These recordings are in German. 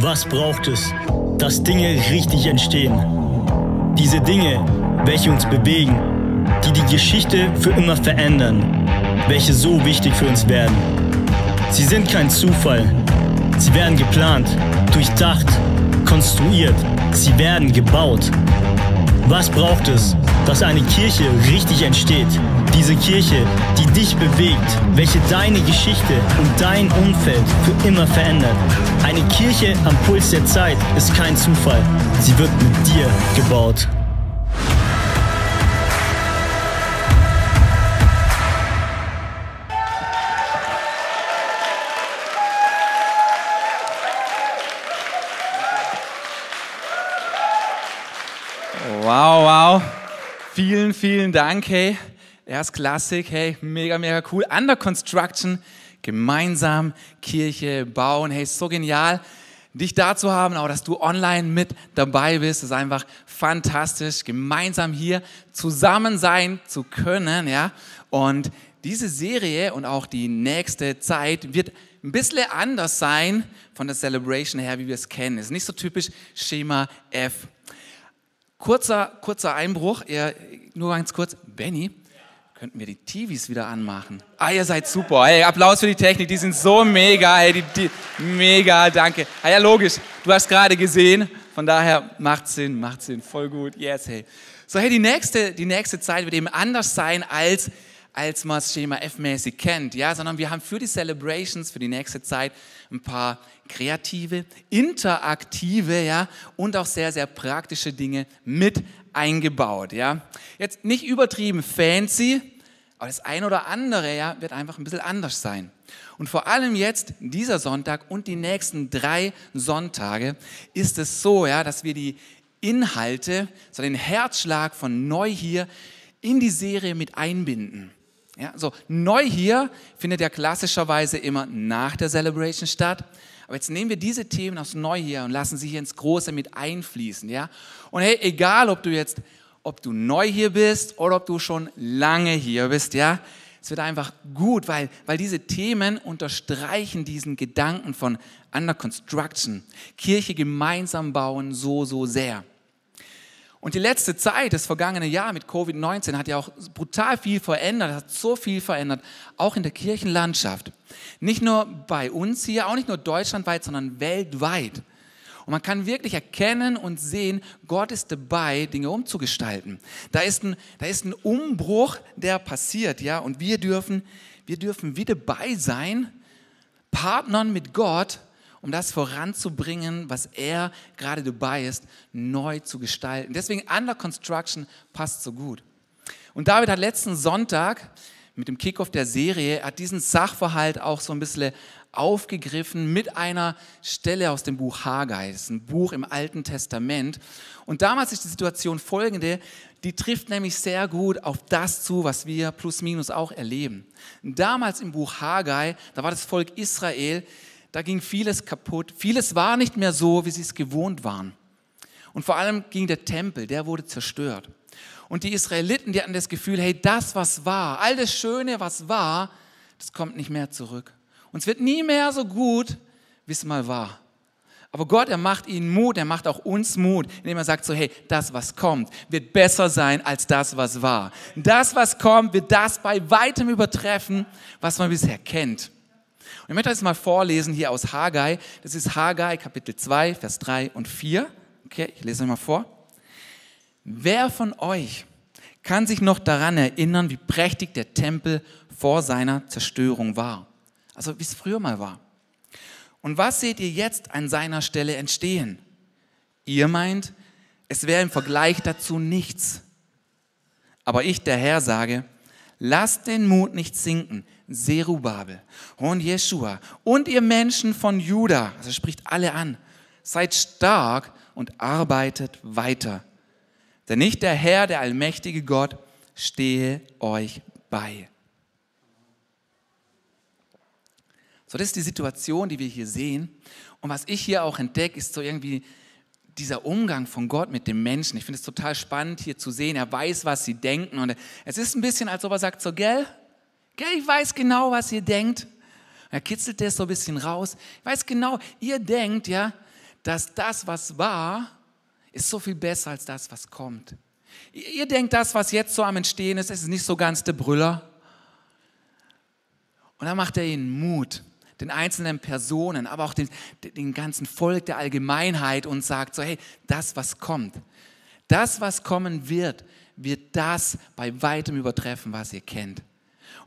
Was braucht es, dass Dinge richtig entstehen? Diese Dinge, welche uns bewegen, die die Geschichte für immer verändern, welche so wichtig für uns werden. Sie sind kein Zufall. Sie werden geplant, durchdacht, konstruiert. Sie werden gebaut. Was braucht es, dass eine Kirche richtig entsteht? Diese Kirche, die dich bewegt, welche deine Geschichte und dein Umfeld für immer verändert. Eine Kirche am Puls der Zeit ist kein Zufall. Sie wird mit dir gebaut. Wow, wow. Vielen, vielen Dank, hey. Erstklassig, hey, mega, mega cool. Under Construction, gemeinsam Kirche bauen, hey, so genial, dich da zu haben, auch dass du online mit dabei bist, ist einfach fantastisch, gemeinsam hier zusammen sein zu können, ja. Und diese Serie und auch die nächste Zeit wird ein bisschen anders sein von der Celebration her, wie wir es kennen. Ist nicht so typisch Schema F. Kurzer, kurzer Einbruch, nur ganz kurz. Benny, könnten wir die TVs wieder anmachen? Ah, ihr seid super. Hey, Applaus für die Technik, die sind so mega. Hey, die, die, mega, danke. Ah ja, logisch, du hast gerade gesehen, von daher macht Sinn, macht Sinn, voll gut. Yes, hey. So, hey, die nächste, die nächste Zeit wird eben anders sein als als man es Schema F-mäßig kennt, ja, sondern wir haben für die Celebrations, für die nächste Zeit ein paar kreative, interaktive, ja, und auch sehr, sehr praktische Dinge mit eingebaut, ja. Jetzt nicht übertrieben fancy, aber das ein oder andere, ja, wird einfach ein bisschen anders sein. Und vor allem jetzt, dieser Sonntag und die nächsten drei Sonntage, ist es so, ja, dass wir die Inhalte, so den Herzschlag von neu hier in die Serie mit einbinden. Ja, so neu hier findet ja klassischerweise immer nach der Celebration statt. Aber jetzt nehmen wir diese Themen aus neu hier und lassen sie hier ins Große mit einfließen. Ja? Und hey, egal ob du jetzt, ob du neu hier bist oder ob du schon lange hier bist, ja, es wird einfach gut, weil, weil diese Themen unterstreichen diesen Gedanken von Under Construction, Kirche gemeinsam bauen so, so sehr. Und die letzte Zeit, das vergangene Jahr mit Covid-19, hat ja auch brutal viel verändert, hat so viel verändert, auch in der Kirchenlandschaft. Nicht nur bei uns hier, auch nicht nur deutschlandweit, sondern weltweit. Und man kann wirklich erkennen und sehen, Gott ist dabei, Dinge umzugestalten. Da ist ein, da ist ein Umbruch, der passiert, ja, und wir dürfen, wir dürfen wieder dabei sein, Partnern mit Gott um das voranzubringen, was er gerade dabei ist, neu zu gestalten. Deswegen Under Construction passt so gut. Und David hat letzten Sonntag mit dem Kickoff der Serie, hat diesen Sachverhalt auch so ein bisschen aufgegriffen mit einer Stelle aus dem Buch Haggai. Das ist ein Buch im Alten Testament. Und damals ist die Situation folgende, die trifft nämlich sehr gut auf das zu, was wir plus minus auch erleben. Damals im Buch Haggai, da war das Volk Israel, da ging vieles kaputt. Vieles war nicht mehr so, wie sie es gewohnt waren. Und vor allem ging der Tempel, der wurde zerstört. Und die Israeliten, die hatten das Gefühl, hey, das, was war, all das Schöne, was war, das kommt nicht mehr zurück. Und es wird nie mehr so gut, wie es mal war. Aber Gott, er macht ihnen Mut, er macht auch uns Mut, indem er sagt so, hey, das, was kommt, wird besser sein als das, was war. Das, was kommt, wird das bei weitem übertreffen, was man bisher kennt. Und ich möchte das mal vorlesen hier aus Haggai. Das ist Haggai Kapitel 2, Vers 3 und 4. Okay, ich lese euch mal vor. Wer von euch kann sich noch daran erinnern, wie prächtig der Tempel vor seiner Zerstörung war? Also wie es früher mal war. Und was seht ihr jetzt an seiner Stelle entstehen? Ihr meint, es wäre im Vergleich dazu nichts. Aber ich, der Herr, sage, lasst den Mut nicht sinken, Serubabel und Jeshua und ihr Menschen von Juda, also spricht alle an, seid stark und arbeitet weiter. Denn nicht der Herr, der allmächtige Gott, stehe euch bei. So, das ist die Situation, die wir hier sehen. Und was ich hier auch entdecke, ist so irgendwie dieser Umgang von Gott mit dem Menschen. Ich finde es total spannend hier zu sehen. Er weiß, was sie denken. Und es ist ein bisschen, als ob er sagt, so, gell, ich weiß genau, was ihr denkt. Er kitzelt das so ein bisschen raus. Ich weiß genau, ihr denkt, ja, dass das, was war, ist so viel besser als das, was kommt. Ihr denkt, das, was jetzt so am Entstehen ist, ist nicht so ganz der Brüller. Und dann macht er ihnen Mut, den einzelnen Personen, aber auch den, den ganzen Volk der Allgemeinheit und sagt so, hey, das, was kommt, das, was kommen wird, wird das bei weitem übertreffen, was ihr kennt.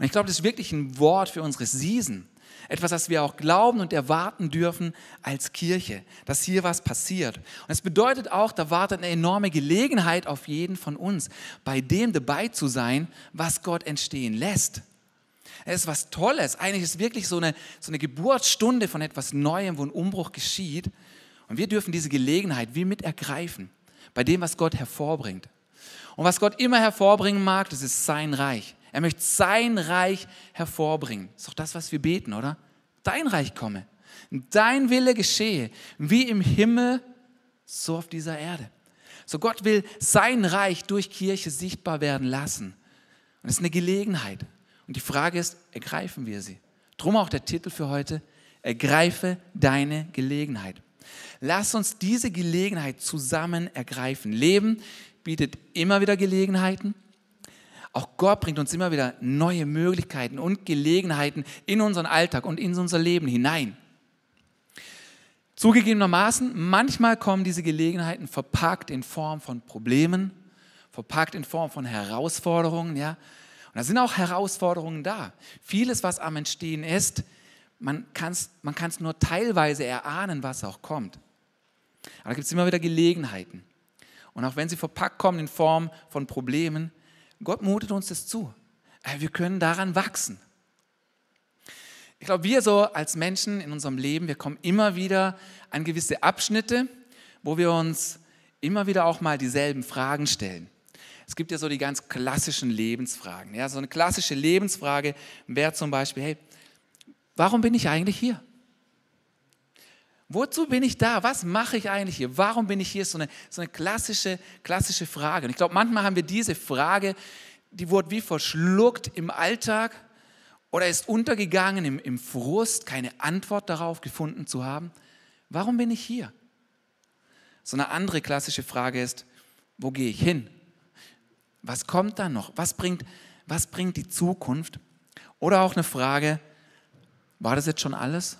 Und ich glaube, das ist wirklich ein Wort für unsere Season. Etwas, das wir auch glauben und erwarten dürfen als Kirche, dass hier was passiert. Und es bedeutet auch, da wartet eine enorme Gelegenheit auf jeden von uns, bei dem dabei zu sein, was Gott entstehen lässt. Es ist was Tolles. Eigentlich ist es wirklich so eine, so eine Geburtsstunde von etwas Neuem, wo ein Umbruch geschieht. Und wir dürfen diese Gelegenheit wie mit ergreifen, bei dem, was Gott hervorbringt. Und was Gott immer hervorbringen mag, das ist sein Reich. Er möchte sein Reich hervorbringen. Ist doch das, was wir beten, oder? Dein Reich komme. Dein Wille geschehe, wie im Himmel, so auf dieser Erde. So Gott will sein Reich durch Kirche sichtbar werden lassen. Und es ist eine Gelegenheit. Und die Frage ist, ergreifen wir sie? Drum auch der Titel für heute, ergreife deine Gelegenheit. Lass uns diese Gelegenheit zusammen ergreifen. Leben bietet immer wieder Gelegenheiten. Auch Gott bringt uns immer wieder neue Möglichkeiten und Gelegenheiten in unseren Alltag und in unser Leben hinein. Zugegebenermaßen, manchmal kommen diese Gelegenheiten verpackt in Form von Problemen, verpackt in Form von Herausforderungen, ja. Und da sind auch Herausforderungen da. Vieles, was am Entstehen ist, man kann es man nur teilweise erahnen, was auch kommt. Aber da gibt es immer wieder Gelegenheiten. Und auch wenn sie verpackt kommen in Form von Problemen, Gott mutet uns das zu. Äh, wir können daran wachsen. Ich glaube, wir so als Menschen in unserem Leben, wir kommen immer wieder an gewisse Abschnitte, wo wir uns immer wieder auch mal dieselben Fragen stellen. Es gibt ja so die ganz klassischen Lebensfragen. Ja, so eine klassische Lebensfrage wäre zum Beispiel, hey, warum bin ich eigentlich hier? Wozu bin ich da? Was mache ich eigentlich hier? Warum bin ich hier? So eine, so eine klassische, klassische Frage. Und ich glaube, manchmal haben wir diese Frage, die wurde wie verschluckt im Alltag oder ist untergegangen im, im Frust, keine Antwort darauf gefunden zu haben. Warum bin ich hier? So eine andere klassische Frage ist, wo gehe ich hin? Was kommt da noch? Was bringt, was bringt die Zukunft? Oder auch eine Frage, war das jetzt schon alles?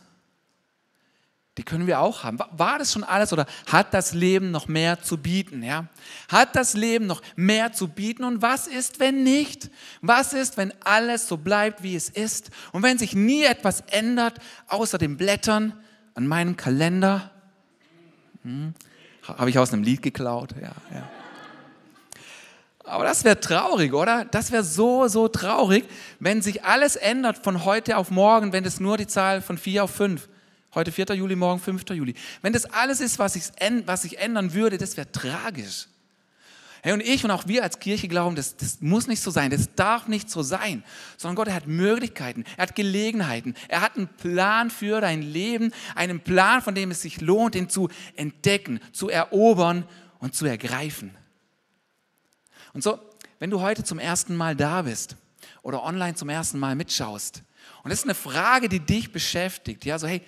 Die können wir auch haben. War das schon alles oder hat das Leben noch mehr zu bieten? Ja? Hat das Leben noch mehr zu bieten? Und was ist, wenn nicht? Was ist, wenn alles so bleibt, wie es ist? Und wenn sich nie etwas ändert, außer den Blättern an meinem Kalender? Hm, Habe ich aus einem Lied geklaut? Ja, ja. Aber das wäre traurig, oder? Das wäre so, so traurig, wenn sich alles ändert von heute auf morgen, wenn es nur die Zahl von vier auf fünf. Heute 4. Juli, morgen 5. Juli. Wenn das alles ist, was sich was ich ändern würde, das wäre tragisch. Hey, und ich und auch wir als Kirche glauben, das, das muss nicht so sein, das darf nicht so sein, sondern Gott, er hat Möglichkeiten, er hat Gelegenheiten, er hat einen Plan für dein Leben, einen Plan, von dem es sich lohnt, ihn zu entdecken, zu erobern und zu ergreifen. Und so, wenn du heute zum ersten Mal da bist oder online zum ersten Mal mitschaust, und das ist eine Frage, die dich beschäftigt, ja, so hey,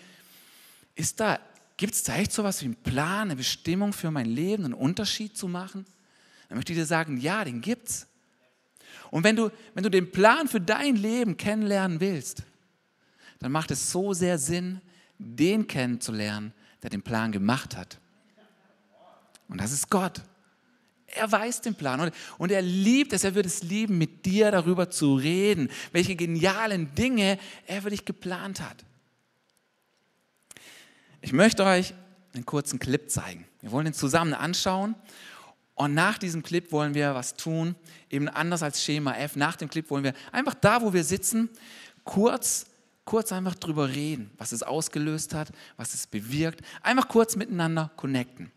ist da, gibt es da echt sowas wie einen Plan, eine Bestimmung für mein Leben, einen Unterschied zu machen? Dann möchte ich dir sagen, ja, den gibt's. Und wenn du, wenn du den Plan für dein Leben kennenlernen willst, dann macht es so sehr Sinn, den kennenzulernen, der den Plan gemacht hat. Und das ist Gott. Er weiß den Plan und, und er liebt es, er wird es lieben, mit dir darüber zu reden, welche genialen Dinge er für dich geplant hat. Ich möchte euch einen kurzen Clip zeigen. Wir wollen ihn zusammen anschauen und nach diesem Clip wollen wir was tun, eben anders als Schema F. Nach dem Clip wollen wir einfach da, wo wir sitzen, kurz, kurz einfach drüber reden, was es ausgelöst hat, was es bewirkt. Einfach kurz miteinander connecten.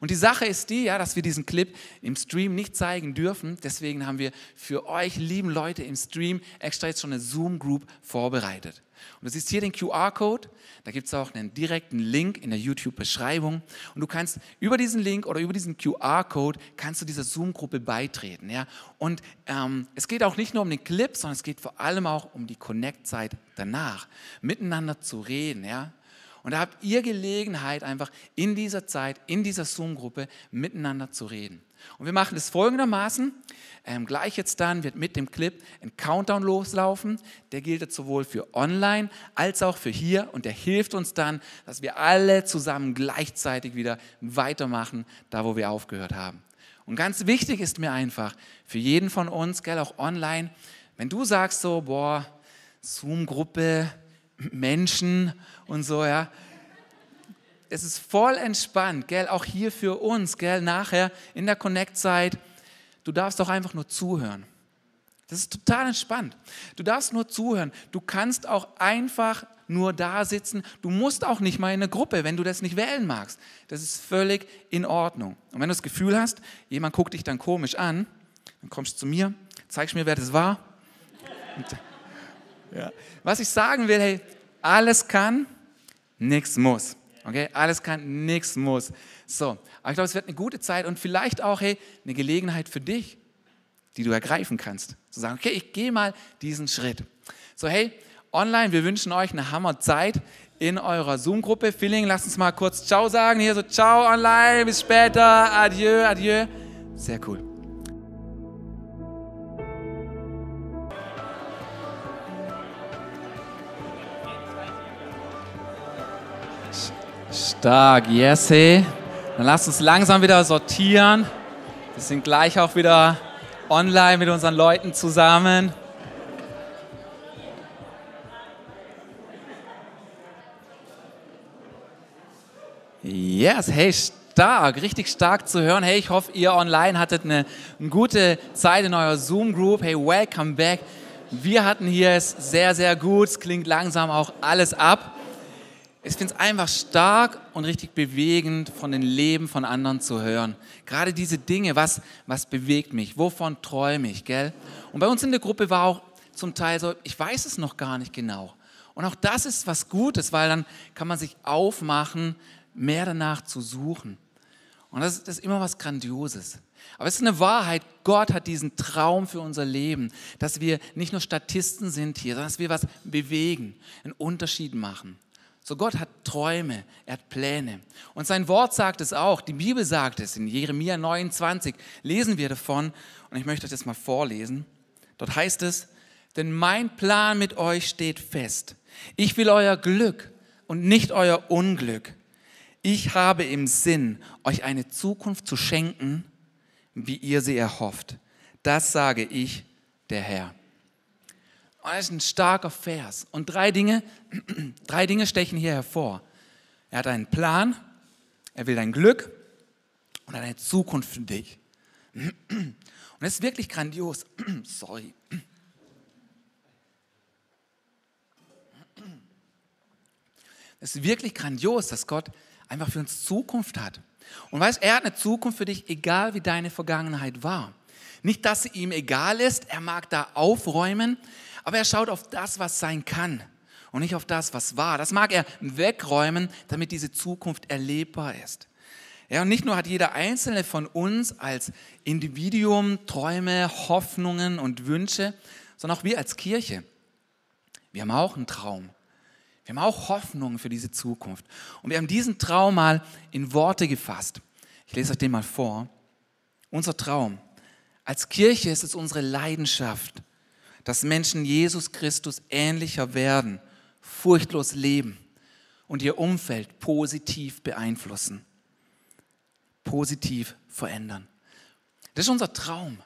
Und die Sache ist die, ja, dass wir diesen Clip im Stream nicht zeigen dürfen. Deswegen haben wir für euch, lieben Leute, im Stream extra jetzt schon eine Zoom-Group vorbereitet. Und du siehst hier den QR-Code, da gibt es auch einen direkten Link in der YouTube-Beschreibung. Und du kannst über diesen Link oder über diesen QR-Code kannst du dieser Zoom-Gruppe beitreten. Ja? Und ähm, es geht auch nicht nur um den Clip, sondern es geht vor allem auch um die Connect-Zeit danach, miteinander zu reden. Ja? Und da habt ihr Gelegenheit, einfach in dieser Zeit, in dieser Zoom-Gruppe miteinander zu reden. Und wir machen das folgendermaßen. Ähm, gleich jetzt dann wird mit dem Clip ein Countdown loslaufen. Der gilt jetzt sowohl für online als auch für hier. Und der hilft uns dann, dass wir alle zusammen gleichzeitig wieder weitermachen, da wo wir aufgehört haben. Und ganz wichtig ist mir einfach, für jeden von uns, gell, auch online, wenn du sagst so, boah, Zoom-Gruppe, Menschen und so, ja, es ist voll entspannt, gell, auch hier für uns, gell, nachher in der Connect-Zeit, du darfst doch einfach nur zuhören. Das ist total entspannt. Du darfst nur zuhören. Du kannst auch einfach nur da sitzen. Du musst auch nicht mal in eine Gruppe, wenn du das nicht wählen magst. Das ist völlig in Ordnung. Und wenn du das Gefühl hast, jemand guckt dich dann komisch an, dann kommst du zu mir, zeigst mir, wer das war. Und, ja. Was ich sagen will, hey, alles kann, nichts muss. Okay, alles kann, nichts muss. So, aber ich glaube, es wird eine gute Zeit und vielleicht auch, hey, eine Gelegenheit für dich, die du ergreifen kannst. Zu sagen, okay, ich gehe mal diesen Schritt. So, hey, online, wir wünschen euch eine Hammerzeit in eurer Zoom-Gruppe. Filling, lasst uns mal kurz Ciao sagen. Hier so, Ciao online, bis später, adieu, adieu. Sehr cool. Stark, yes, hey. Dann lasst uns langsam wieder sortieren. Wir sind gleich auch wieder online mit unseren Leuten zusammen. Yes, hey, stark, richtig stark zu hören. Hey, ich hoffe, ihr online hattet eine, eine gute Zeit in eurer Zoom-Group. Hey, welcome back. Wir hatten hier es sehr, sehr gut. Es klingt langsam auch alles ab ich finde es einfach stark und richtig bewegend, von den Leben von anderen zu hören. Gerade diese Dinge, was, was bewegt mich, wovon träume ich, gell? Und bei uns in der Gruppe war auch zum Teil so, ich weiß es noch gar nicht genau. Und auch das ist was Gutes, weil dann kann man sich aufmachen, mehr danach zu suchen. Und das, das ist immer was Grandioses. Aber es ist eine Wahrheit, Gott hat diesen Traum für unser Leben, dass wir nicht nur Statisten sind hier, sondern dass wir was bewegen, einen Unterschied machen. So Gott hat Träume, er hat Pläne. Und sein Wort sagt es auch, die Bibel sagt es, in Jeremia 29 lesen wir davon und ich möchte das mal vorlesen. Dort heißt es, denn mein Plan mit euch steht fest. Ich will euer Glück und nicht euer Unglück. Ich habe im Sinn, euch eine Zukunft zu schenken, wie ihr sie erhofft. Das sage ich, der Herr. Und das ist ein starker Vers. Und drei Dinge, drei Dinge stechen hier hervor. Er hat einen Plan, er will dein Glück und eine Zukunft für dich. Und das ist wirklich grandios. Sorry. Es ist wirklich grandios, dass Gott einfach für uns Zukunft hat. Und weißt, er hat eine Zukunft für dich, egal wie deine Vergangenheit war. Nicht, dass sie ihm egal ist, er mag da aufräumen, aber er schaut auf das, was sein kann und nicht auf das, was war. Das mag er wegräumen, damit diese Zukunft erlebbar ist. Ja, und nicht nur hat jeder einzelne von uns als Individuum Träume, Hoffnungen und Wünsche, sondern auch wir als Kirche. Wir haben auch einen Traum. Wir haben auch Hoffnungen für diese Zukunft. Und wir haben diesen Traum mal in Worte gefasst. Ich lese euch den mal vor. Unser Traum. Als Kirche ist es unsere Leidenschaft, dass Menschen Jesus Christus ähnlicher werden, furchtlos leben und ihr Umfeld positiv beeinflussen, positiv verändern. Das ist unser Traum.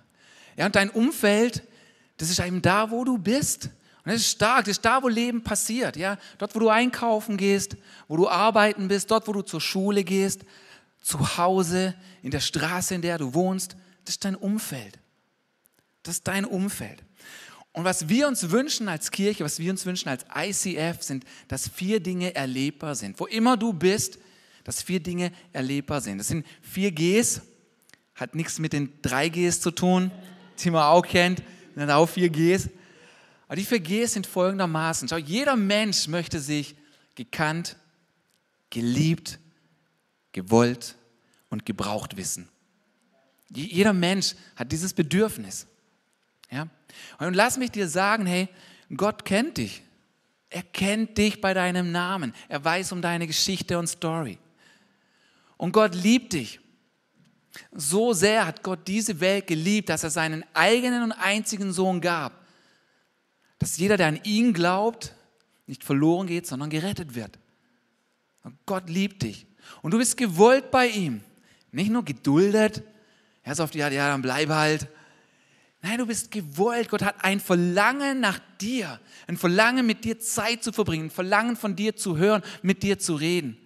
Ja, und dein Umfeld, das ist eben da, wo du bist. Und das ist stark, das ist da, wo Leben passiert. Ja? Dort, wo du einkaufen gehst, wo du arbeiten bist, dort, wo du zur Schule gehst, zu Hause, in der Straße, in der du wohnst, das ist dein Umfeld. Das ist dein Umfeld. Und was wir uns wünschen als Kirche, was wir uns wünschen als ICF, sind, dass vier Dinge erlebbar sind. Wo immer du bist, dass vier Dinge erlebbar sind. Das sind vier Gs, hat nichts mit den drei Gs zu tun, die man auch kennt, sind auch vier Gs. Aber die vier Gs sind folgendermaßen. Schau, jeder Mensch möchte sich gekannt, geliebt, gewollt und gebraucht wissen. Jeder Mensch hat dieses Bedürfnis. Ja? Und lass mich dir sagen, hey, Gott kennt dich. Er kennt dich bei deinem Namen. Er weiß um deine Geschichte und Story. Und Gott liebt dich. So sehr hat Gott diese Welt geliebt, dass er seinen eigenen und einzigen Sohn gab. Dass jeder, der an ihn glaubt, nicht verloren geht, sondern gerettet wird. Und Gott liebt dich. Und du bist gewollt bei ihm. Nicht nur geduldet. Er ist auf die Art, ja, dann bleib halt. Nein, du bist gewollt. Gott hat ein Verlangen nach dir. Ein Verlangen, mit dir Zeit zu verbringen. Ein Verlangen von dir zu hören, mit dir zu reden.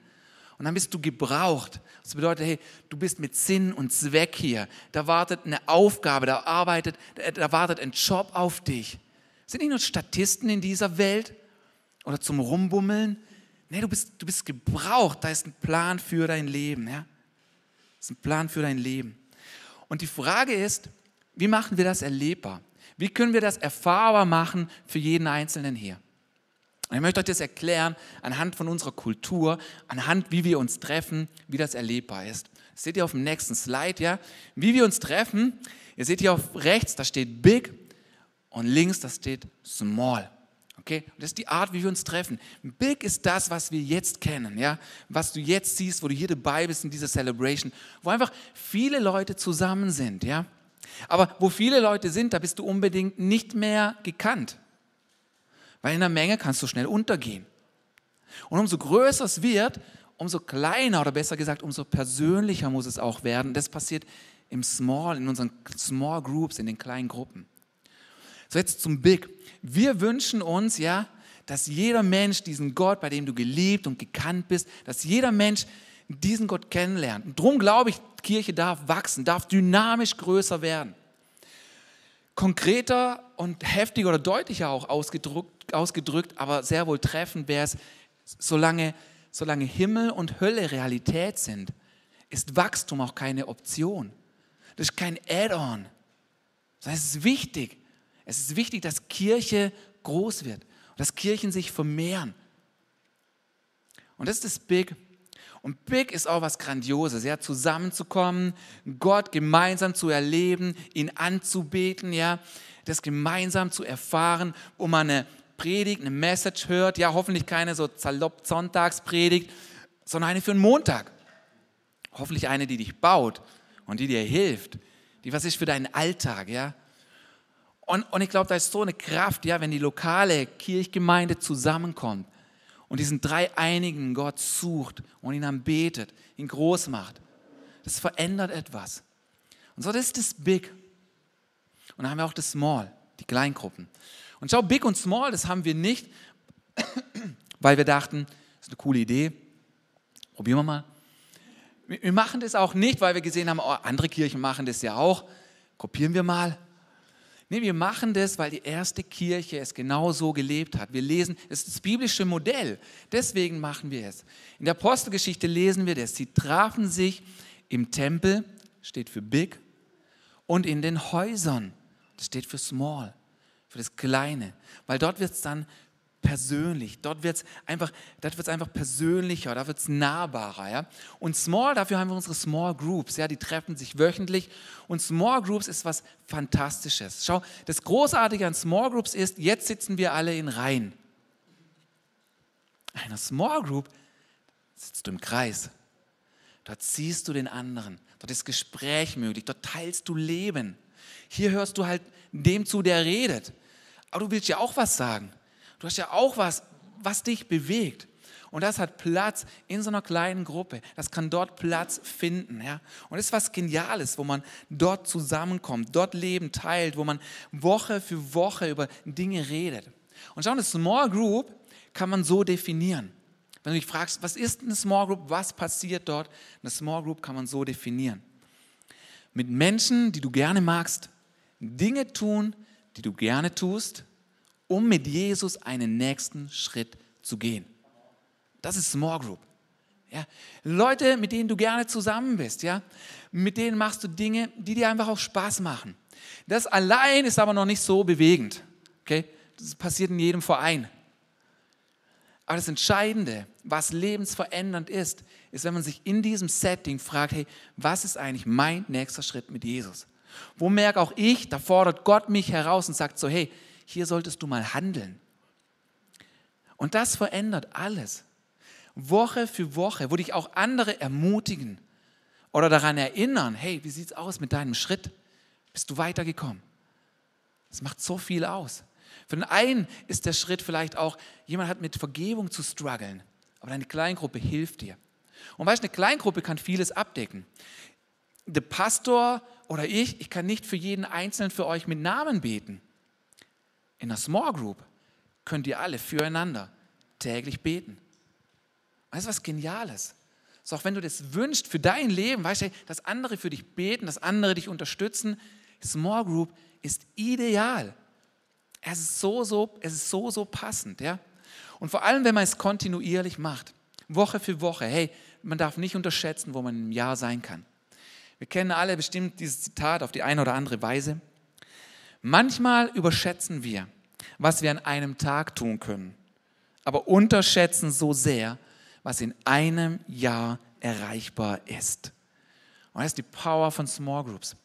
Und dann bist du gebraucht. Das bedeutet, hey, du bist mit Sinn und Zweck hier. Da wartet eine Aufgabe, da, arbeitet, da wartet ein Job auf dich. Sind nicht nur Statisten in dieser Welt oder zum Rumbummeln. Nee, du bist, du bist gebraucht. Da ist ein Plan für dein Leben. Ja? Das ist ein Plan für dein Leben. Und die Frage ist, wie machen wir das erlebbar? Wie können wir das erfahrbar machen für jeden Einzelnen hier? Ich möchte euch das erklären anhand von unserer Kultur, anhand wie wir uns treffen, wie das erlebbar ist. Das seht ihr auf dem nächsten Slide, ja? Wie wir uns treffen. Ihr seht hier auf rechts, da steht Big und links, da steht Small. Okay? Und das ist die Art, wie wir uns treffen. Big ist das, was wir jetzt kennen, ja? Was du jetzt siehst, wo du hier dabei bist in dieser Celebration, wo einfach viele Leute zusammen sind, ja? Aber wo viele Leute sind, da bist du unbedingt nicht mehr gekannt. Weil in der Menge kannst du schnell untergehen. Und umso größer es wird, umso kleiner oder besser gesagt, umso persönlicher muss es auch werden. Das passiert im Small, in unseren Small Groups, in den kleinen Gruppen. So jetzt zum Big. Wir wünschen uns ja, dass jeder Mensch diesen Gott, bei dem du geliebt und gekannt bist, dass jeder Mensch diesen Gott kennenlernt. Und darum glaube ich, Kirche darf wachsen, darf dynamisch größer werden. Konkreter und heftiger oder deutlicher auch ausgedrückt, ausgedrückt aber sehr wohl treffend wäre es, solange, solange Himmel und Hölle Realität sind, ist Wachstum auch keine Option. Das ist kein Add-on. Das es ist wichtig. Es ist wichtig, dass Kirche groß wird, dass Kirchen sich vermehren. Und das ist das Big und Big ist auch was Grandioses, ja, zusammenzukommen, Gott gemeinsam zu erleben, ihn anzubeten, ja, das gemeinsam zu erfahren, wo man eine Predigt, eine Message hört, ja, hoffentlich keine so zalopp Sonntagspredigt, sondern eine für einen Montag. Hoffentlich eine, die dich baut und die dir hilft, die was ist für deinen Alltag, ja. Und, und ich glaube, da ist so eine Kraft, ja, wenn die lokale Kirchgemeinde zusammenkommt und diesen dreieinigen Gott sucht und ihn anbetet, ihn groß macht. Das verändert etwas. Und so, das ist das Big. Und dann haben wir auch das Small, die Kleingruppen. Und schau, Big und Small, das haben wir nicht, weil wir dachten, das ist eine coole Idee, probieren wir mal. Wir machen das auch nicht, weil wir gesehen haben, oh, andere Kirchen machen das ja auch, kopieren wir mal. Nee, wir machen das, weil die erste Kirche es genau so gelebt hat. Wir lesen, es ist das biblische Modell. Deswegen machen wir es. In der Apostelgeschichte lesen wir das. Sie trafen sich im Tempel, steht für Big, und in den Häusern, das steht für Small, für das Kleine. Weil dort wird es dann persönlich. Dort wird es einfach, einfach persönlicher, da wird es nahbarer. Ja? Und Small, dafür haben wir unsere Small Groups, ja, die treffen sich wöchentlich. Und Small Groups ist was Fantastisches. Schau, das Großartige an Small Groups ist, jetzt sitzen wir alle in Reihen. In einer Small Group sitzt du im Kreis. Dort siehst du den anderen. Dort ist Gespräch möglich. Dort teilst du Leben. Hier hörst du halt dem zu, der redet. Aber du willst ja auch was sagen. Du hast ja auch was, was dich bewegt. Und das hat Platz in so einer kleinen Gruppe. Das kann dort Platz finden. Ja? Und das ist was Geniales, wo man dort zusammenkommt, dort Leben teilt, wo man Woche für Woche über Dinge redet. Und schau, eine Small Group kann man so definieren. Wenn du dich fragst, was ist eine Small Group, was passiert dort, eine Small Group kann man so definieren. Mit Menschen, die du gerne magst, Dinge tun, die du gerne tust um mit Jesus einen nächsten Schritt zu gehen. Das ist Small Group. Ja, Leute, mit denen du gerne zusammen bist, ja, mit denen machst du Dinge, die dir einfach auch Spaß machen. Das allein ist aber noch nicht so bewegend. Okay? Das passiert in jedem Verein. Aber das Entscheidende, was lebensverändernd ist, ist, wenn man sich in diesem Setting fragt, hey, was ist eigentlich mein nächster Schritt mit Jesus? Wo merke auch ich, da fordert Gott mich heraus und sagt so, hey, hier solltest du mal handeln. Und das verändert alles. Woche für Woche, wo dich auch andere ermutigen oder daran erinnern, hey, wie sieht es aus mit deinem Schritt? Bist du weitergekommen? Das macht so viel aus. Für den einen ist der Schritt vielleicht auch, jemand hat mit Vergebung zu strugglen, aber deine Kleingruppe hilft dir. Und weißt du, eine Kleingruppe kann vieles abdecken. Der Pastor oder ich, ich kann nicht für jeden Einzelnen für euch mit Namen beten. In einer Small Group könnt ihr alle füreinander täglich beten. Weißt du, was Geniales? So, auch wenn du das wünschst für dein Leben, weißt du, dass andere für dich beten, dass andere dich unterstützen, Small Group ist ideal. Es ist so, so, es ist so, so passend, ja. Und vor allem, wenn man es kontinuierlich macht, Woche für Woche, hey, man darf nicht unterschätzen, wo man im Jahr sein kann. Wir kennen alle bestimmt dieses Zitat auf die eine oder andere Weise. Manchmal überschätzen wir, was wir an einem Tag tun können, aber unterschätzen so sehr, was in einem Jahr erreichbar ist. Und das ist die Power von Small Groups,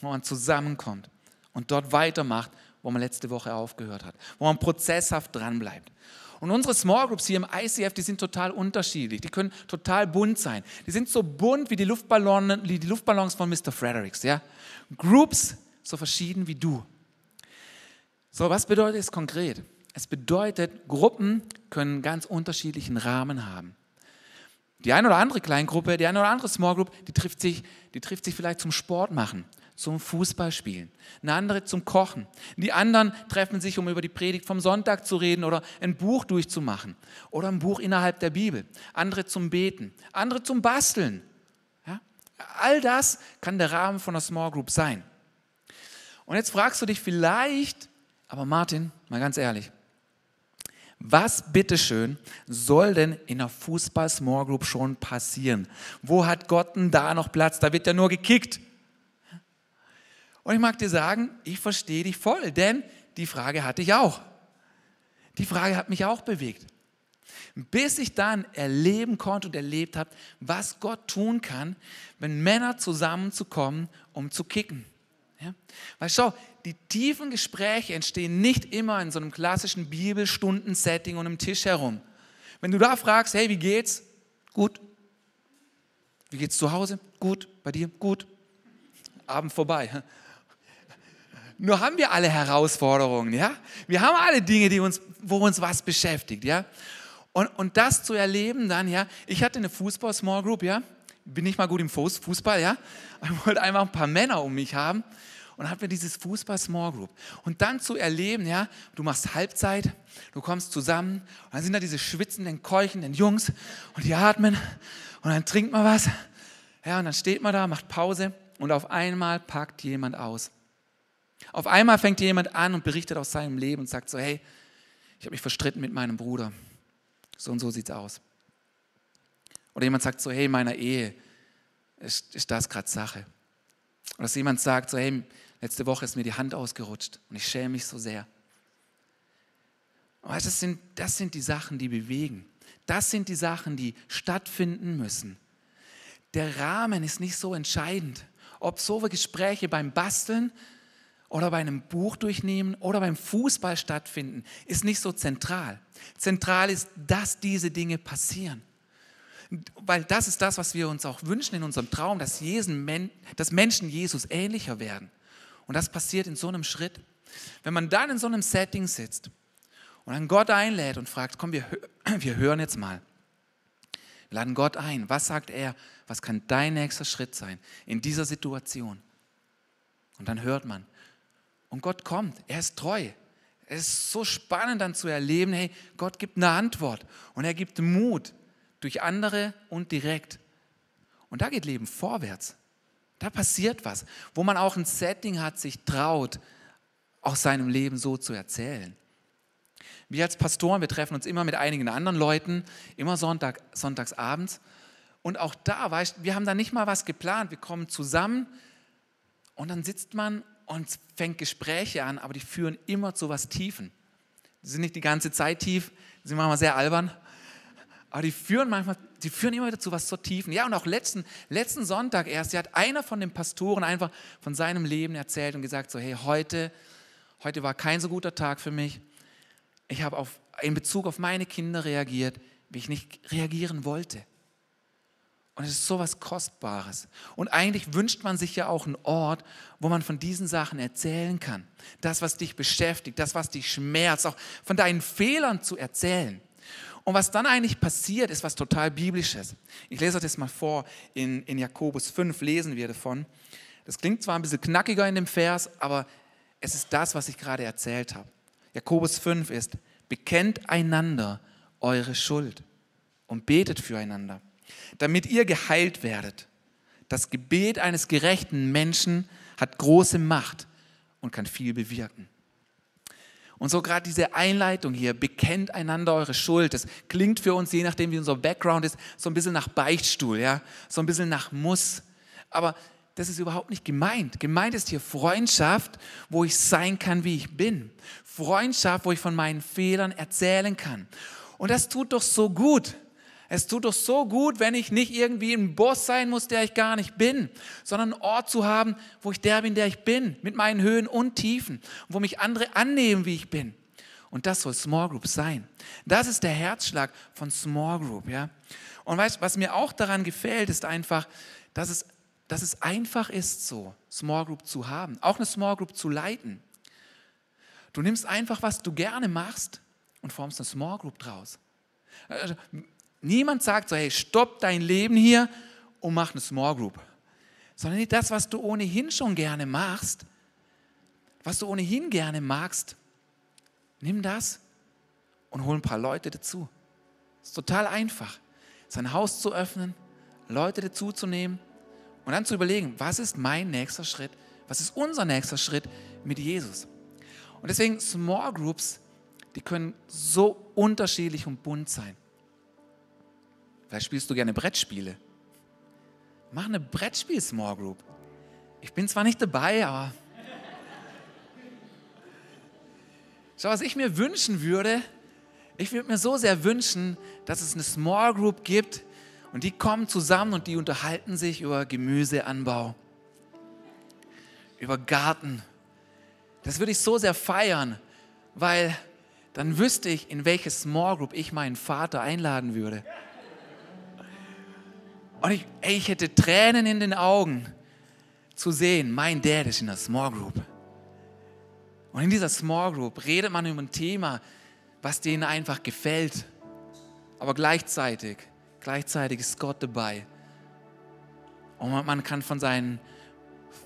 wo man zusammenkommt und dort weitermacht, wo man letzte Woche aufgehört hat, wo man prozesshaft dranbleibt. Und unsere Small Groups hier im ICF, die sind total unterschiedlich. Die können total bunt sein. Die sind so bunt wie die, Luftballon, die Luftballons von Mr. Fredericks. Ja? Groups so verschieden wie du. So, was bedeutet es konkret? Es bedeutet, Gruppen können ganz unterschiedlichen Rahmen haben. Die eine oder andere Kleingruppe, die eine oder andere Small Group, die trifft sich, die trifft sich vielleicht zum Sport machen zum Fußballspielen, eine andere zum Kochen. Die anderen treffen sich, um über die Predigt vom Sonntag zu reden oder ein Buch durchzumachen oder ein Buch innerhalb der Bibel. Andere zum Beten, andere zum Basteln. Ja? All das kann der Rahmen von einer Small Group sein. Und jetzt fragst du dich vielleicht, aber Martin, mal ganz ehrlich, was bitteschön soll denn in einer Fußball-Small Group schon passieren? Wo hat Gott denn da noch Platz? Da wird ja nur gekickt. Und ich mag dir sagen, ich verstehe dich voll, denn die Frage hatte ich auch. Die Frage hat mich auch bewegt. Bis ich dann erleben konnte und erlebt habe, was Gott tun kann, wenn Männer zusammenzukommen, um zu kicken. Ja? Weil schau, die tiefen Gespräche entstehen nicht immer in so einem klassischen Bibelstunden-Setting und einem Tisch herum. Wenn du da fragst, hey, wie geht's? Gut. Wie geht's zu Hause? Gut. Bei dir? Gut. Abend vorbei. Nur haben wir alle Herausforderungen, ja? Wir haben alle Dinge, die uns, wo uns was beschäftigt, ja? Und, und das zu erleben dann, ja? Ich hatte eine Fußball-Small Group, ja? Bin nicht mal gut im Fußball, ja? Ich wollte einfach ein paar Männer um mich haben und habe mir dieses Fußball-Small Group. Und dann zu erleben, ja? Du machst Halbzeit, du kommst zusammen und dann sind da diese schwitzenden, keuchenden Jungs und die atmen und dann trinkt man was, ja? Und dann steht man da, macht Pause und auf einmal packt jemand aus. Auf einmal fängt jemand an und berichtet aus seinem Leben und sagt so, hey, ich habe mich verstritten mit meinem Bruder. So und so sieht es aus. Oder jemand sagt so, hey, in meiner Ehe ist, ist das gerade Sache. Oder dass jemand sagt so, hey, letzte Woche ist mir die Hand ausgerutscht und ich schäme mich so sehr. Aber das sind, das sind die Sachen, die bewegen. Das sind die Sachen, die stattfinden müssen. Der Rahmen ist nicht so entscheidend. Ob so Gespräche beim Basteln oder bei einem Buch durchnehmen oder beim Fußball stattfinden, ist nicht so zentral. Zentral ist, dass diese Dinge passieren. Weil das ist das, was wir uns auch wünschen in unserem Traum, dass, Jesen, dass Menschen Jesus ähnlicher werden. Und das passiert in so einem Schritt. Wenn man dann in so einem Setting sitzt und dann Gott einlädt und fragt, komm, wir, wir hören jetzt mal. Wir laden Gott ein. Was sagt er? Was kann dein nächster Schritt sein in dieser Situation? Und dann hört man, und Gott kommt, er ist treu. Es ist so spannend dann zu erleben, hey, Gott gibt eine Antwort und er gibt Mut durch andere und direkt. Und da geht Leben vorwärts. Da passiert was, wo man auch ein Setting hat, sich traut, aus seinem Leben so zu erzählen. Wir als Pastoren, wir treffen uns immer mit einigen anderen Leuten, immer Sonntag, sonntags abends. Und auch da, weißt wir haben da nicht mal was geplant. Wir kommen zusammen und dann sitzt man und fängt Gespräche an, aber die führen immer zu was Tiefen. Die sind nicht die ganze Zeit tief, die sind manchmal sehr albern, aber die führen manchmal, die führen immer wieder zu was so Tiefen. Ja, und auch letzten, letzten Sonntag erst, hat einer von den Pastoren einfach von seinem Leben erzählt und gesagt, so, hey, heute, heute war kein so guter Tag für mich. Ich habe auf, in Bezug auf meine Kinder reagiert, wie ich nicht reagieren wollte. Und es ist so was Kostbares. Und eigentlich wünscht man sich ja auch einen Ort, wo man von diesen Sachen erzählen kann. Das, was dich beschäftigt, das, was dich schmerzt, auch von deinen Fehlern zu erzählen. Und was dann eigentlich passiert, ist was total Biblisches. Ich lese euch das mal vor. In, in Jakobus 5 lesen wir davon. Das klingt zwar ein bisschen knackiger in dem Vers, aber es ist das, was ich gerade erzählt habe. Jakobus 5 ist, bekennt einander eure Schuld und betet füreinander damit ihr geheilt werdet. Das Gebet eines gerechten Menschen hat große Macht und kann viel bewirken. Und so gerade diese Einleitung hier, bekennt einander eure Schuld, das klingt für uns, je nachdem wie unser Background ist, so ein bisschen nach Beichtstuhl, ja, so ein bisschen nach Muss. Aber das ist überhaupt nicht gemeint. Gemeint ist hier Freundschaft, wo ich sein kann, wie ich bin. Freundschaft, wo ich von meinen Fehlern erzählen kann. Und das tut doch so gut. Es tut doch so gut, wenn ich nicht irgendwie ein Boss sein muss, der ich gar nicht bin, sondern einen Ort zu haben, wo ich der bin, der ich bin, mit meinen Höhen und Tiefen, wo mich andere annehmen, wie ich bin. Und das soll Small Group sein. Das ist der Herzschlag von Small Group. Ja? Und weißt, was mir auch daran gefällt, ist einfach, dass es, dass es einfach ist, so Small Group zu haben, auch eine Small Group zu leiten. Du nimmst einfach, was du gerne machst und formst eine Small Group draus. Niemand sagt so, hey, stopp dein Leben hier und mach eine Small Group. Sondern das, was du ohnehin schon gerne machst, was du ohnehin gerne magst, nimm das und hol ein paar Leute dazu. Ist total einfach, sein Haus zu öffnen, Leute dazu zu nehmen und dann zu überlegen, was ist mein nächster Schritt, was ist unser nächster Schritt mit Jesus. Und deswegen Small Groups, die können so unterschiedlich und bunt sein. Vielleicht spielst du gerne Brettspiele. Mach eine Brettspiel-Small Group. Ich bin zwar nicht dabei, aber. Schau, was ich mir wünschen würde, ich würde mir so sehr wünschen, dass es eine Small Group gibt und die kommen zusammen und die unterhalten sich über Gemüseanbau, über Garten. Das würde ich so sehr feiern, weil dann wüsste ich, in welche Small Group ich meinen Vater einladen würde. Und ich, ey, ich hätte Tränen in den Augen zu sehen, mein Dad ist in der Small Group. Und in dieser Small Group redet man über ein Thema, was denen einfach gefällt. Aber gleichzeitig, gleichzeitig ist Gott dabei. Und man kann von seinen,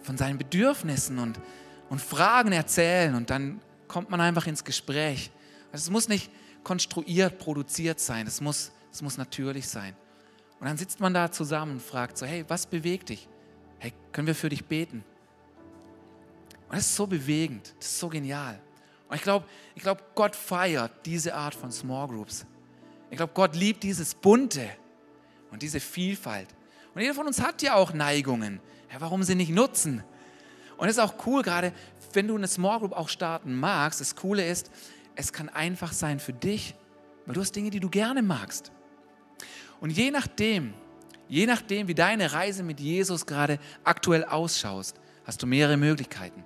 von seinen Bedürfnissen und, und Fragen erzählen und dann kommt man einfach ins Gespräch. Also es muss nicht konstruiert, produziert sein, es muss, es muss natürlich sein. Und dann sitzt man da zusammen und fragt so, hey, was bewegt dich? Hey, können wir für dich beten? Und das ist so bewegend, das ist so genial. Und ich glaube, ich glaub, Gott feiert diese Art von Small Groups. Ich glaube, Gott liebt dieses Bunte und diese Vielfalt. Und jeder von uns hat ja auch Neigungen. Ja, warum sie nicht nutzen? Und es ist auch cool, gerade wenn du eine Small Group auch starten magst. Das Coole ist, es kann einfach sein für dich, weil du hast Dinge, die du gerne magst. Und je nachdem, je nachdem, wie deine Reise mit Jesus gerade aktuell ausschaust, hast du mehrere Möglichkeiten.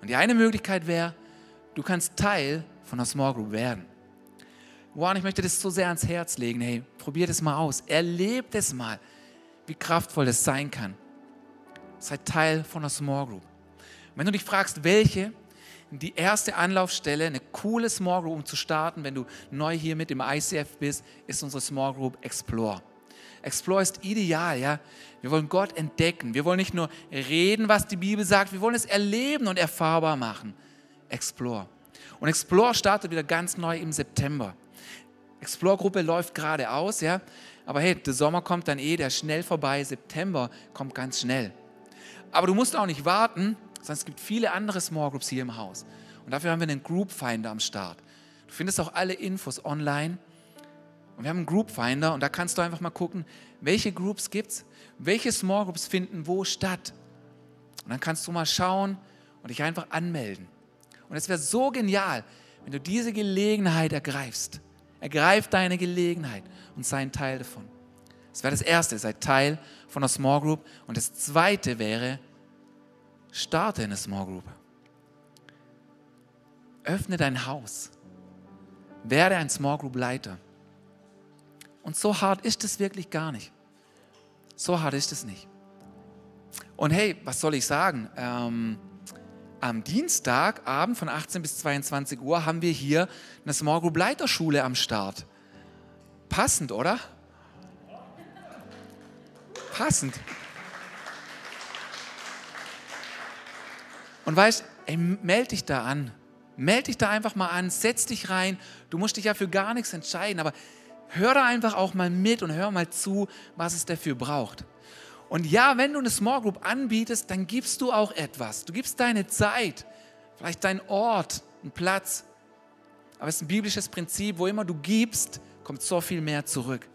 Und die eine Möglichkeit wäre, du kannst Teil von einer Small Group werden. Wow, ich möchte das so sehr ans Herz legen. Hey, probier das mal aus. Erlebt es mal, wie kraftvoll das sein kann. Sei Teil von einer Small Group. wenn du dich fragst, welche, die erste Anlaufstelle, eine coole Small Group, um zu starten, wenn du neu hier mit im ICF bist, ist unsere Small Group Explore. Explore ist ideal, ja. Wir wollen Gott entdecken. Wir wollen nicht nur reden, was die Bibel sagt, wir wollen es erleben und erfahrbar machen. Explore. Und Explore startet wieder ganz neu im September. Explore-Gruppe läuft gerade aus, ja. Aber hey, der Sommer kommt dann eh, der schnell vorbei. September kommt ganz schnell. Aber du musst auch nicht warten, sondern es gibt viele andere Small Groups hier im Haus. Und dafür haben wir einen Group Finder am Start. Du findest auch alle Infos online. Und wir haben einen Group Finder und da kannst du einfach mal gucken, welche Groups gibt es, welche Small Groups finden wo statt. Und dann kannst du mal schauen und dich einfach anmelden. Und es wäre so genial, wenn du diese Gelegenheit ergreifst. Ergreif deine Gelegenheit und sei ein Teil davon. Das wäre das Erste, sei Teil von einer Small Group. Und das Zweite wäre, Starte eine Small Group. Öffne dein Haus. werde ein Small Group Leiter. Und so hart ist es wirklich gar nicht. So hart ist es nicht. Und hey, was soll ich sagen? Ähm, am Dienstagabend von 18 bis 22 Uhr haben wir hier eine Small Group Leiterschule am Start. Passend, oder? Passend. Und weißt, ey, meld dich da an. Meld dich da einfach mal an, setz dich rein. Du musst dich ja für gar nichts entscheiden, aber hör da einfach auch mal mit und hör mal zu, was es dafür braucht. Und ja, wenn du eine Small Group anbietest, dann gibst du auch etwas. Du gibst deine Zeit, vielleicht deinen Ort, einen Platz. Aber es ist ein biblisches Prinzip, wo immer du gibst, kommt so viel mehr zurück.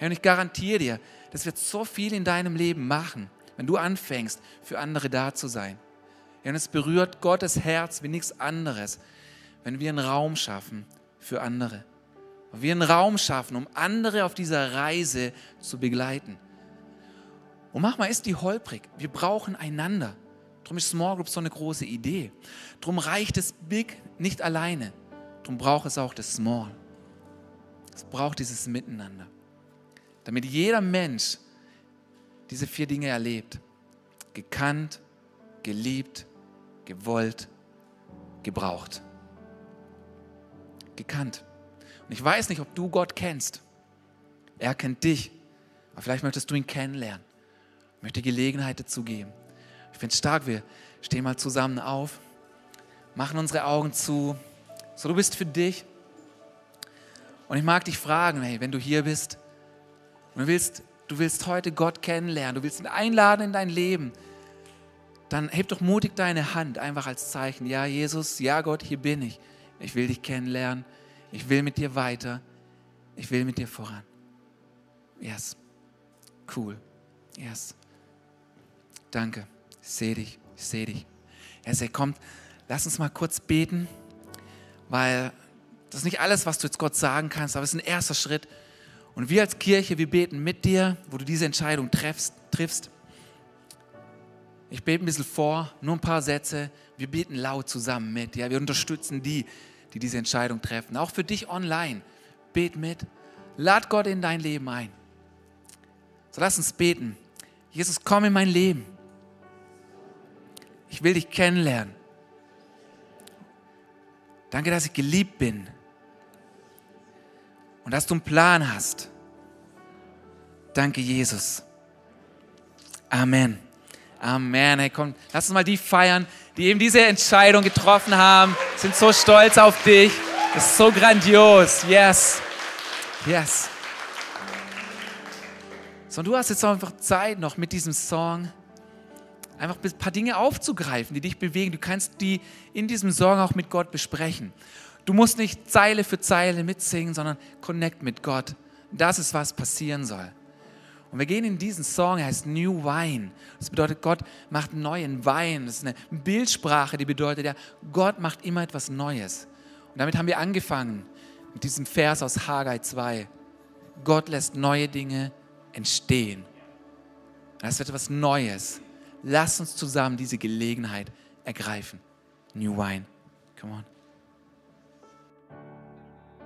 und ich garantiere dir, das wird so viel in deinem Leben machen, wenn du anfängst, für andere da zu sein. Und es berührt Gottes Herz wie nichts anderes, wenn wir einen Raum schaffen für andere. Wenn wir einen Raum schaffen, um andere auf dieser Reise zu begleiten. Und manchmal ist die holprig. Wir brauchen einander. Darum ist Small Group so eine große Idee. Darum reicht das Big nicht alleine. Darum braucht es auch das Small. Es braucht dieses Miteinander. Damit jeder Mensch diese vier Dinge erlebt. Gekannt, geliebt, gewollt, gebraucht. Gekannt. Und ich weiß nicht, ob du Gott kennst. Er kennt dich. Aber vielleicht möchtest du ihn kennenlernen. Ich möchte Gelegenheit dazu geben. Ich finde es stark, wir stehen mal zusammen auf, machen unsere Augen zu. So, du bist für dich. Und ich mag dich fragen, hey, wenn du hier bist und du willst, du willst heute Gott kennenlernen, du willst ihn einladen in dein Leben, dann heb doch mutig deine Hand einfach als Zeichen. Ja, Jesus, ja, Gott, hier bin ich. Ich will dich kennenlernen. Ich will mit dir weiter. Ich will mit dir voran. Yes. Cool. Yes. Danke. Ich sehe dich. Ich sehe dich. Er sagt, kommt, lass uns mal kurz beten, weil das ist nicht alles, was du jetzt Gott sagen kannst, aber es ist ein erster Schritt. Und wir als Kirche, wir beten mit dir, wo du diese Entscheidung triffst. triffst. Ich bete ein bisschen vor, nur ein paar Sätze. Wir beten laut zusammen mit. Ja, wir unterstützen die, die diese Entscheidung treffen. Auch für dich online. Bet mit. Lad Gott in dein Leben ein. So lass uns beten. Jesus, komm in mein Leben. Ich will dich kennenlernen. Danke, dass ich geliebt bin und dass du einen Plan hast. Danke, Jesus. Amen. Amen. Hey, komm, lass uns mal die feiern, die eben diese Entscheidung getroffen haben, sind so stolz auf dich. Das ist so grandios. Yes. Yes. So, und du hast jetzt einfach Zeit noch mit diesem Song einfach ein paar Dinge aufzugreifen, die dich bewegen. Du kannst die in diesem Song auch mit Gott besprechen. Du musst nicht Zeile für Zeile mitsingen, sondern connect mit Gott. Das ist, was passieren soll. Und wir gehen in diesen Song, er heißt New Wine. Das bedeutet, Gott macht neuen Wein. Das ist eine Bildsprache, die bedeutet ja, Gott macht immer etwas Neues. Und damit haben wir angefangen, mit diesem Vers aus Haggai 2. Gott lässt neue Dinge entstehen. Das wird etwas Neues. Lass uns zusammen diese Gelegenheit ergreifen. New Wine. Come on.